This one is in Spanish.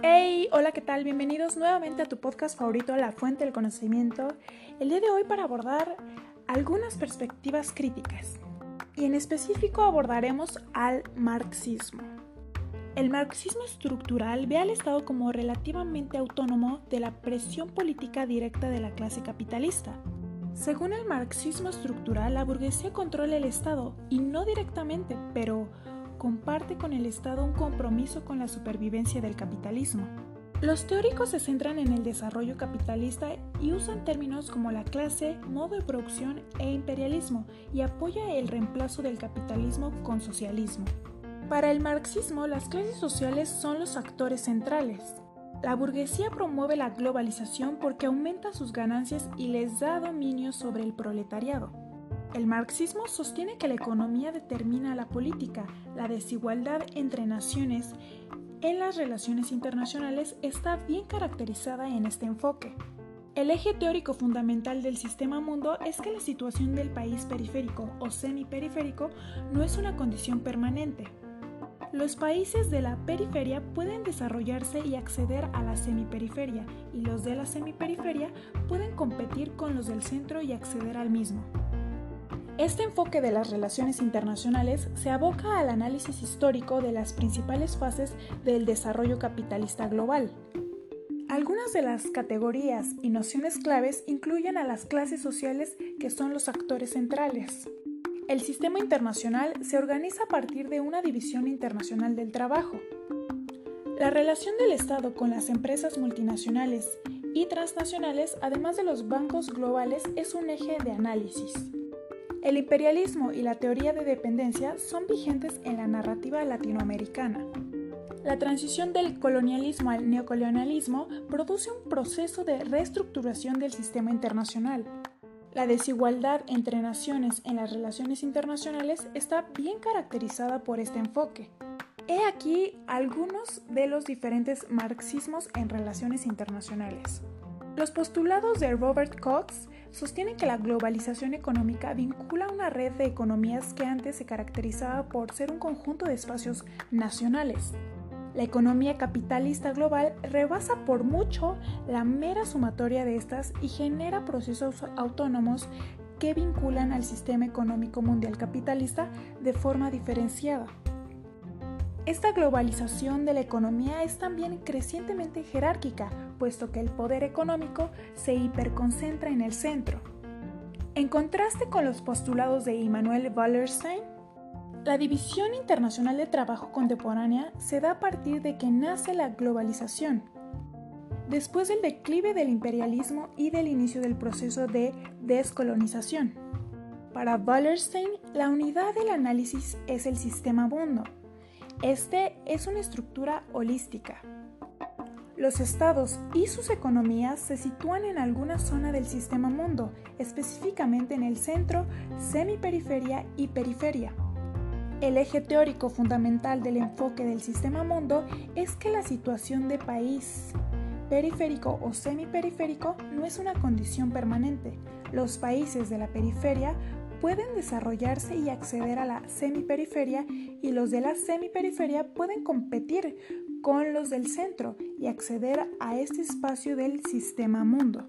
Hey, hola, ¿qué tal? Bienvenidos nuevamente a tu podcast favorito, La Fuente del Conocimiento. El día de hoy para abordar algunas perspectivas críticas. Y en específico abordaremos al marxismo. El marxismo estructural ve al Estado como relativamente autónomo de la presión política directa de la clase capitalista. Según el marxismo estructural, la burguesía controla el Estado, y no directamente, pero comparte con el Estado un compromiso con la supervivencia del capitalismo. Los teóricos se centran en el desarrollo capitalista y usan términos como la clase, modo de producción e imperialismo y apoya el reemplazo del capitalismo con socialismo. Para el marxismo, las clases sociales son los actores centrales. La burguesía promueve la globalización porque aumenta sus ganancias y les da dominio sobre el proletariado. El marxismo sostiene que la economía determina la política, la desigualdad entre naciones en las relaciones internacionales está bien caracterizada en este enfoque. El eje teórico fundamental del sistema mundo es que la situación del país periférico o semiperiférico no es una condición permanente. Los países de la periferia pueden desarrollarse y acceder a la semiperiferia y los de la semiperiferia pueden competir con los del centro y acceder al mismo. Este enfoque de las relaciones internacionales se aboca al análisis histórico de las principales fases del desarrollo capitalista global. Algunas de las categorías y nociones claves incluyen a las clases sociales que son los actores centrales. El sistema internacional se organiza a partir de una división internacional del trabajo. La relación del Estado con las empresas multinacionales y transnacionales, además de los bancos globales, es un eje de análisis. El imperialismo y la teoría de dependencia son vigentes en la narrativa latinoamericana. La transición del colonialismo al neocolonialismo produce un proceso de reestructuración del sistema internacional. La desigualdad entre naciones en las relaciones internacionales está bien caracterizada por este enfoque. He aquí algunos de los diferentes marxismos en relaciones internacionales. Los postulados de Robert Cox sostienen que la globalización económica vincula una red de economías que antes se caracterizaba por ser un conjunto de espacios nacionales. La economía capitalista global rebasa por mucho la mera sumatoria de estas y genera procesos autónomos que vinculan al sistema económico mundial capitalista de forma diferenciada. Esta globalización de la economía es también crecientemente jerárquica, puesto que el poder económico se hiperconcentra en el centro. En contraste con los postulados de Immanuel Wallerstein, la división internacional de trabajo contemporánea se da a partir de que nace la globalización, después del declive del imperialismo y del inicio del proceso de descolonización. Para Wallerstein, la unidad del análisis es el sistema mundo, este es una estructura holística. Los estados y sus economías se sitúan en alguna zona del sistema mundo, específicamente en el centro, semiperiferia y periferia. El eje teórico fundamental del enfoque del sistema mundo es que la situación de país periférico o semiperiférico no es una condición permanente. Los países de la periferia pueden desarrollarse y acceder a la semiperiferia y los de la semiperiferia pueden competir con los del centro y acceder a este espacio del sistema mundo.